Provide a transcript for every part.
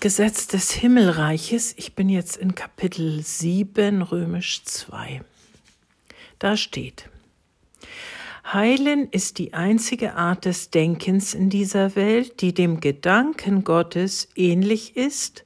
das Gesetz des Himmelreiches. Ich bin jetzt in Kapitel 7, römisch 2. Da steht, Heilen ist die einzige Art des Denkens in dieser Welt, die dem Gedanken Gottes ähnlich ist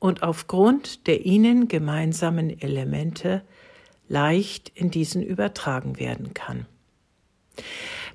und aufgrund der ihnen gemeinsamen Elemente leicht in diesen übertragen werden kann.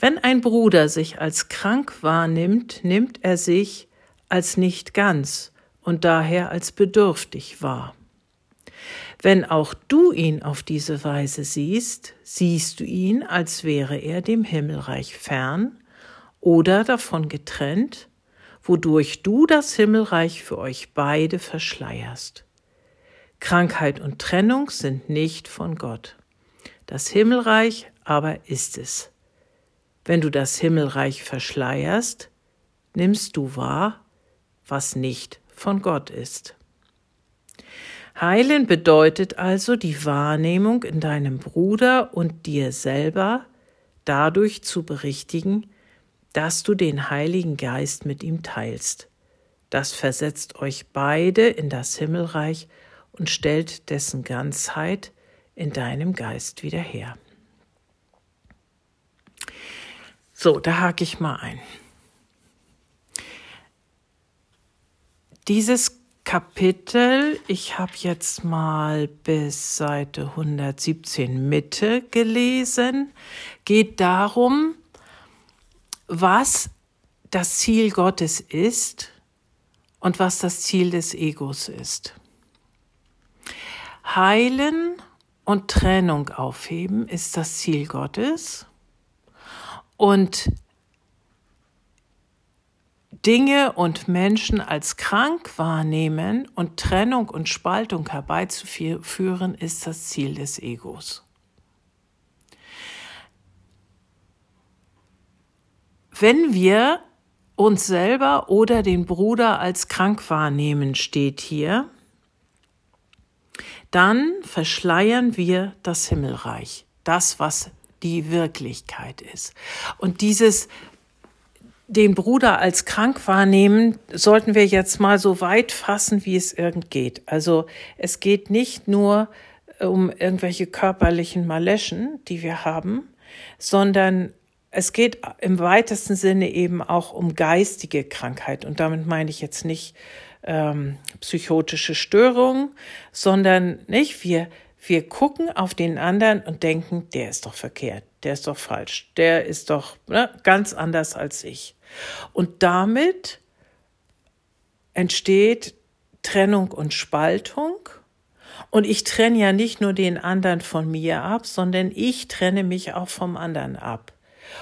Wenn ein Bruder sich als krank wahrnimmt, nimmt er sich als nicht ganz und daher als bedürftig wahr. Wenn auch du ihn auf diese Weise siehst, siehst du ihn, als wäre er dem Himmelreich fern oder davon getrennt, wodurch du das Himmelreich für euch beide verschleierst. Krankheit und Trennung sind nicht von Gott. Das Himmelreich aber ist es. Wenn du das Himmelreich verschleierst, nimmst du wahr, was nicht von Gott ist. Heilen bedeutet also die Wahrnehmung in deinem Bruder und dir selber dadurch zu berichtigen, dass du den Heiligen Geist mit ihm teilst. Das versetzt euch beide in das Himmelreich und stellt dessen Ganzheit in deinem Geist wieder her. So, da hake ich mal ein. Dieses Kapitel, ich habe jetzt mal bis Seite 117 Mitte gelesen, geht darum, was das Ziel Gottes ist und was das Ziel des Egos ist. Heilen und Trennung aufheben ist das Ziel Gottes und Dinge und Menschen als krank wahrnehmen und Trennung und Spaltung herbeizuführen, ist das Ziel des Egos. Wenn wir uns selber oder den Bruder als krank wahrnehmen, steht hier, dann verschleiern wir das Himmelreich, das, was die Wirklichkeit ist. Und dieses den Bruder als krank wahrnehmen, sollten wir jetzt mal so weit fassen, wie es irgend geht. Also es geht nicht nur äh, um irgendwelche körperlichen Maleschen, die wir haben, sondern es geht im weitesten Sinne eben auch um geistige Krankheit. Und damit meine ich jetzt nicht ähm, psychotische Störungen, sondern nicht wir wir gucken auf den anderen und denken, der ist doch verkehrt, der ist doch falsch, der ist doch ne, ganz anders als ich. Und damit entsteht Trennung und Spaltung. Und ich trenne ja nicht nur den anderen von mir ab, sondern ich trenne mich auch vom anderen ab.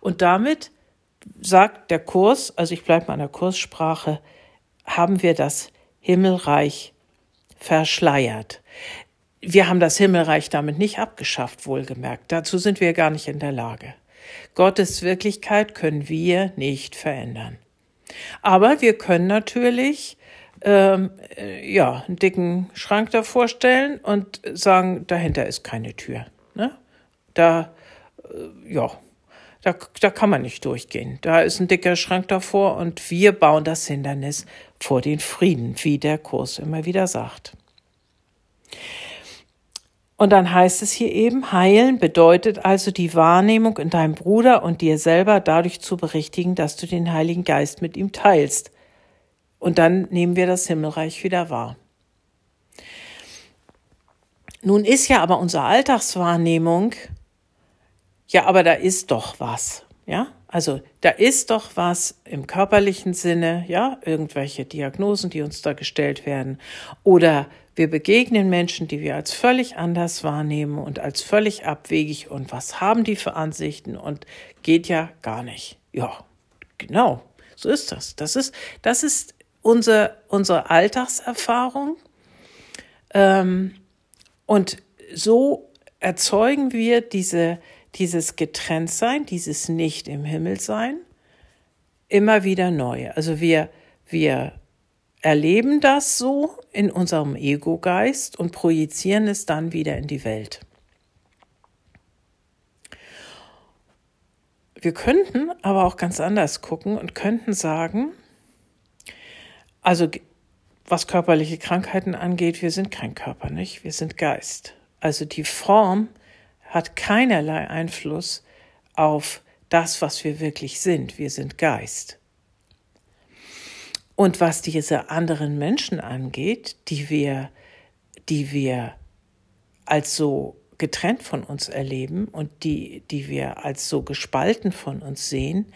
Und damit sagt der Kurs, also ich bleibe mal an der Kurssprache, haben wir das Himmelreich verschleiert. Wir haben das Himmelreich damit nicht abgeschafft, wohlgemerkt. Dazu sind wir gar nicht in der Lage. Gottes Wirklichkeit können wir nicht verändern. Aber wir können natürlich ähm, äh, ja einen dicken Schrank davor stellen und sagen, dahinter ist keine Tür. Ne? Da äh, ja, da, da kann man nicht durchgehen. Da ist ein dicker Schrank davor und wir bauen das Hindernis vor den Frieden, wie der Kurs immer wieder sagt. Und dann heißt es hier eben, heilen bedeutet also die Wahrnehmung in deinem Bruder und dir selber dadurch zu berichtigen, dass du den Heiligen Geist mit ihm teilst. Und dann nehmen wir das Himmelreich wieder wahr. Nun ist ja aber unsere Alltagswahrnehmung, ja, aber da ist doch was, ja? Also da ist doch was im körperlichen Sinne, ja, irgendwelche Diagnosen, die uns da gestellt werden. Oder wir begegnen Menschen, die wir als völlig anders wahrnehmen und als völlig abwegig. Und was haben die für Ansichten? Und geht ja gar nicht. Ja, genau, so ist das. Das ist, das ist unsere, unsere Alltagserfahrung. Ähm, und so erzeugen wir diese, dieses Getrenntsein, dieses Nicht im Himmel sein, immer wieder neu. Also wir, wir erleben das so in unserem Ego-Geist und projizieren es dann wieder in die Welt. Wir könnten aber auch ganz anders gucken und könnten sagen, also was körperliche Krankheiten angeht, wir sind kein Körper, nicht? Wir sind Geist. Also die Form hat keinerlei Einfluss auf das, was wir wirklich sind. Wir sind Geist. Und was diese anderen Menschen angeht, die wir, die wir als so getrennt von uns erleben und die, die wir als so gespalten von uns sehen,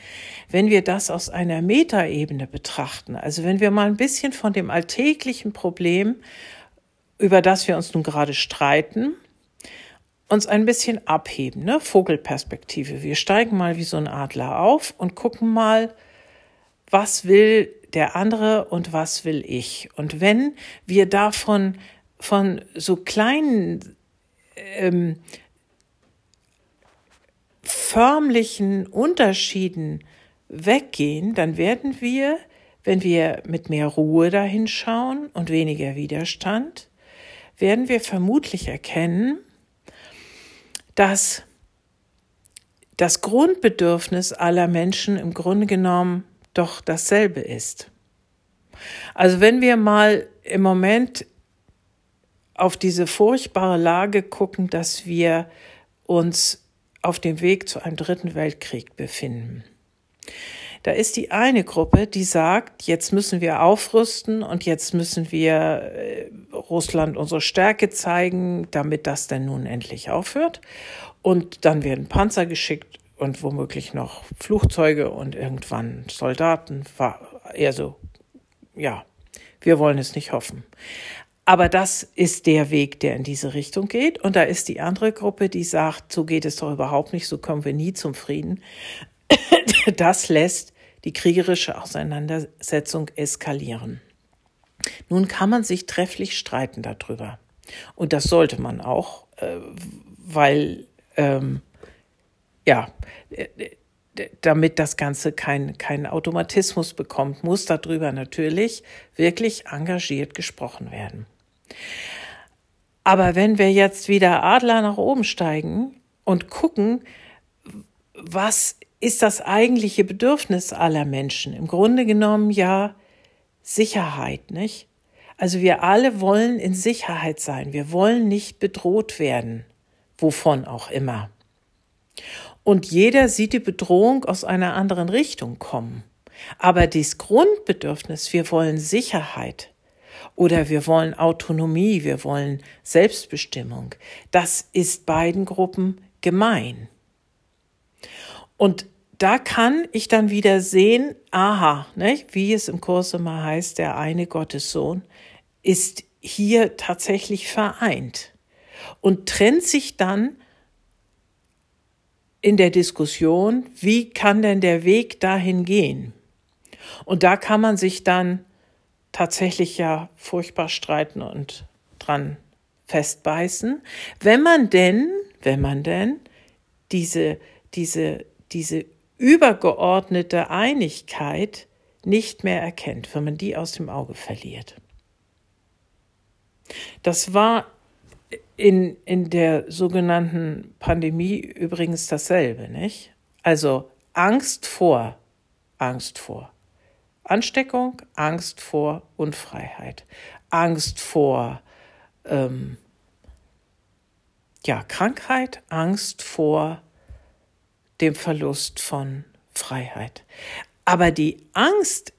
wenn wir das aus einer Metaebene betrachten, also wenn wir mal ein bisschen von dem alltäglichen Problem, über das wir uns nun gerade streiten, uns ein bisschen abheben, ne? Vogelperspektive. Wir steigen mal wie so ein Adler auf und gucken mal, was will der andere und was will ich. Und wenn wir davon von so kleinen ähm, förmlichen Unterschieden weggehen, dann werden wir, wenn wir mit mehr Ruhe dahin schauen und weniger Widerstand, werden wir vermutlich erkennen, dass das Grundbedürfnis aller Menschen im Grunde genommen doch dasselbe ist. Also wenn wir mal im Moment auf diese furchtbare Lage gucken, dass wir uns auf dem Weg zu einem dritten Weltkrieg befinden. Da ist die eine Gruppe, die sagt, jetzt müssen wir aufrüsten und jetzt müssen wir äh, Russland unsere Stärke zeigen, damit das denn nun endlich aufhört. Und dann werden Panzer geschickt und womöglich noch Flugzeuge und irgendwann Soldaten. Eher so, ja, wir wollen es nicht hoffen. Aber das ist der Weg, der in diese Richtung geht. Und da ist die andere Gruppe, die sagt, so geht es doch überhaupt nicht, so kommen wir nie zum Frieden. Das lässt die kriegerische Auseinandersetzung eskalieren. Nun kann man sich trefflich streiten darüber. Und das sollte man auch, äh, weil, ähm, ja, damit das Ganze keinen kein Automatismus bekommt, muss darüber natürlich wirklich engagiert gesprochen werden. Aber wenn wir jetzt wieder Adler nach oben steigen und gucken, was ist das eigentliche Bedürfnis aller Menschen? Im Grunde genommen ja Sicherheit, nicht? Also wir alle wollen in Sicherheit sein. Wir wollen nicht bedroht werden, wovon auch immer. Und jeder sieht die Bedrohung aus einer anderen Richtung kommen. Aber das Grundbedürfnis, wir wollen Sicherheit, oder wir wollen Autonomie, wir wollen Selbstbestimmung. Das ist beiden Gruppen gemein. Und da kann ich dann wieder sehen, aha, ne, wie es im Kurs immer heißt, der eine Gottessohn ist hier tatsächlich vereint und trennt sich dann in der Diskussion, wie kann denn der Weg dahin gehen? Und da kann man sich dann tatsächlich ja furchtbar streiten und dran festbeißen. Wenn man denn, wenn man denn diese, diese, diese übergeordnete Einigkeit nicht mehr erkennt, wenn man die aus dem Auge verliert. Das war in, in der sogenannten Pandemie übrigens dasselbe, nicht? Also Angst vor, Angst vor. Ansteckung, Angst vor Unfreiheit, Angst vor ähm, ja, Krankheit, Angst vor dem Verlust von Freiheit. Aber die Angst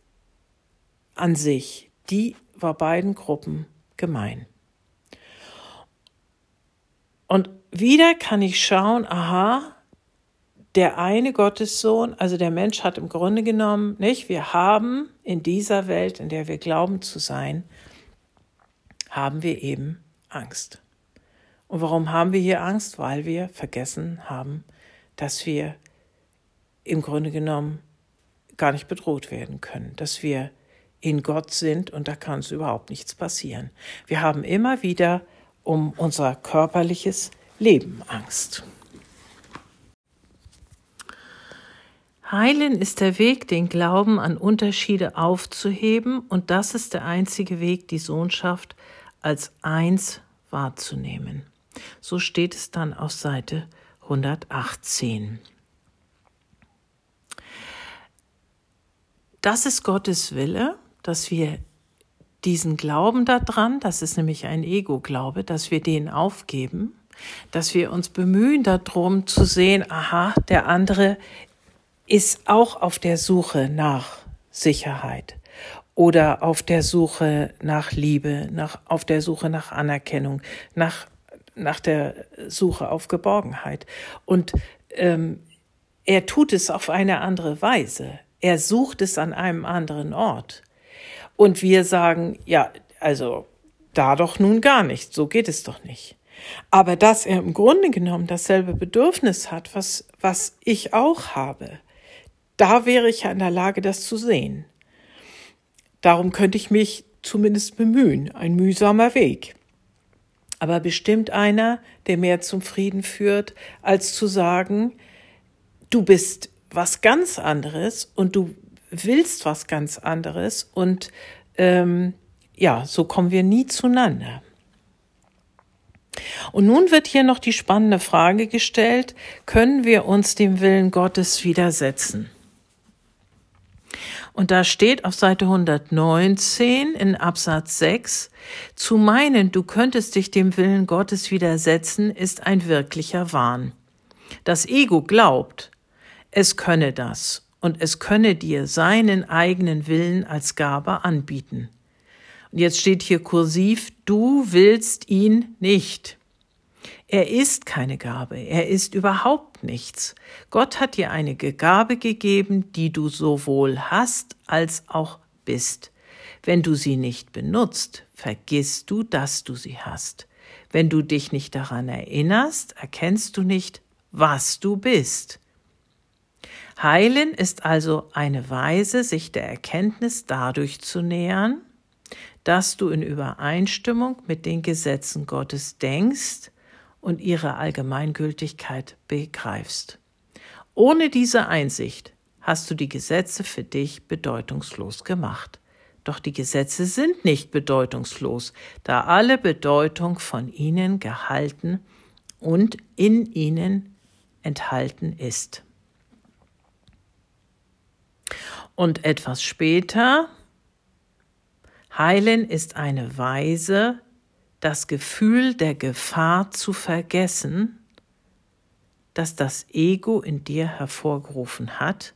an sich, die war beiden Gruppen gemein. Und wieder kann ich schauen, aha, der eine Gottessohn, also der Mensch hat im Grunde genommen, nicht, wir haben in dieser Welt, in der wir glauben zu sein, haben wir eben Angst. Und warum haben wir hier Angst? Weil wir vergessen haben, dass wir im Grunde genommen gar nicht bedroht werden können, dass wir in Gott sind und da kann uns überhaupt nichts passieren. Wir haben immer wieder um unser körperliches Leben Angst. Heilen ist der Weg, den Glauben an Unterschiede aufzuheben, und das ist der einzige Weg, die Sohnschaft als eins wahrzunehmen. So steht es dann auf Seite 118. Das ist Gottes Wille, dass wir diesen Glauben daran, das ist nämlich ein Ego-Glaube, dass wir den aufgeben, dass wir uns bemühen darum zu sehen, aha, der andere ist auch auf der Suche nach Sicherheit oder auf der Suche nach Liebe, nach, auf der Suche nach Anerkennung, nach, nach der Suche auf Geborgenheit. Und ähm, er tut es auf eine andere Weise. Er sucht es an einem anderen Ort. Und wir sagen, ja, also da doch nun gar nicht, so geht es doch nicht. Aber dass er im Grunde genommen dasselbe Bedürfnis hat, was, was ich auch habe, da wäre ich ja in der Lage, das zu sehen. Darum könnte ich mich zumindest bemühen, ein mühsamer Weg. Aber bestimmt einer, der mehr zum Frieden führt, als zu sagen, du bist was ganz anderes und du willst was ganz anderes und ähm, ja, so kommen wir nie zueinander. Und nun wird hier noch die spannende Frage gestellt, können wir uns dem Willen Gottes widersetzen? Und da steht auf Seite 119 in Absatz 6, zu meinen, du könntest dich dem Willen Gottes widersetzen, ist ein wirklicher Wahn. Das Ego glaubt, es könne das und es könne dir seinen eigenen Willen als Gabe anbieten. Und jetzt steht hier kursiv, du willst ihn nicht. Er ist keine Gabe, er ist überhaupt nichts. Gott hat dir eine Gabe gegeben, die du sowohl hast als auch bist. Wenn du sie nicht benutzt, vergisst du, dass du sie hast. Wenn du dich nicht daran erinnerst, erkennst du nicht, was du bist. Heilen ist also eine Weise, sich der Erkenntnis dadurch zu nähern, dass du in Übereinstimmung mit den Gesetzen Gottes denkst und ihre Allgemeingültigkeit begreifst. Ohne diese Einsicht hast du die Gesetze für dich bedeutungslos gemacht. Doch die Gesetze sind nicht bedeutungslos, da alle Bedeutung von ihnen gehalten und in ihnen enthalten ist. Und etwas später, Heilen ist eine Weise, das Gefühl der Gefahr zu vergessen, das das Ego in dir hervorgerufen hat,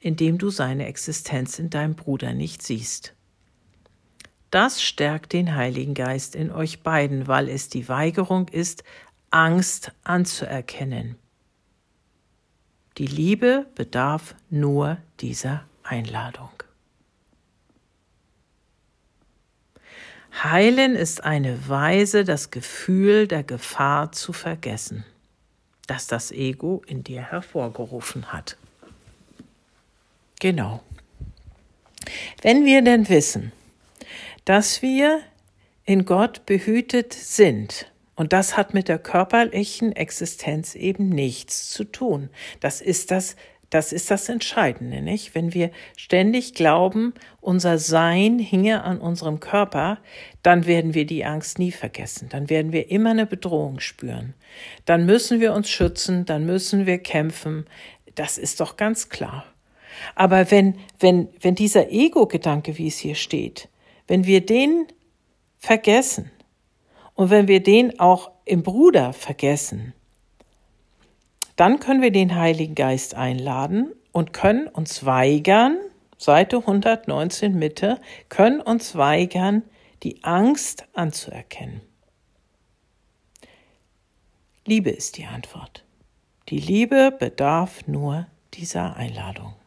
indem du seine Existenz in deinem Bruder nicht siehst. Das stärkt den Heiligen Geist in euch beiden, weil es die Weigerung ist, Angst anzuerkennen. Die Liebe bedarf nur dieser Einladung. Heilen ist eine Weise, das Gefühl der Gefahr zu vergessen, das das Ego in dir hervorgerufen hat. Genau. Wenn wir denn wissen, dass wir in Gott behütet sind, und das hat mit der körperlichen Existenz eben nichts zu tun. Das ist das das ist das Entscheidende, nicht? Wenn wir ständig glauben, unser Sein hinge an unserem Körper, dann werden wir die Angst nie vergessen. Dann werden wir immer eine Bedrohung spüren. Dann müssen wir uns schützen, dann müssen wir kämpfen. Das ist doch ganz klar. Aber wenn, wenn, wenn dieser Ego-Gedanke, wie es hier steht, wenn wir den vergessen und wenn wir den auch im Bruder vergessen, dann können wir den Heiligen Geist einladen und können uns weigern, Seite 119 Mitte, können uns weigern, die Angst anzuerkennen. Liebe ist die Antwort. Die Liebe bedarf nur dieser Einladung.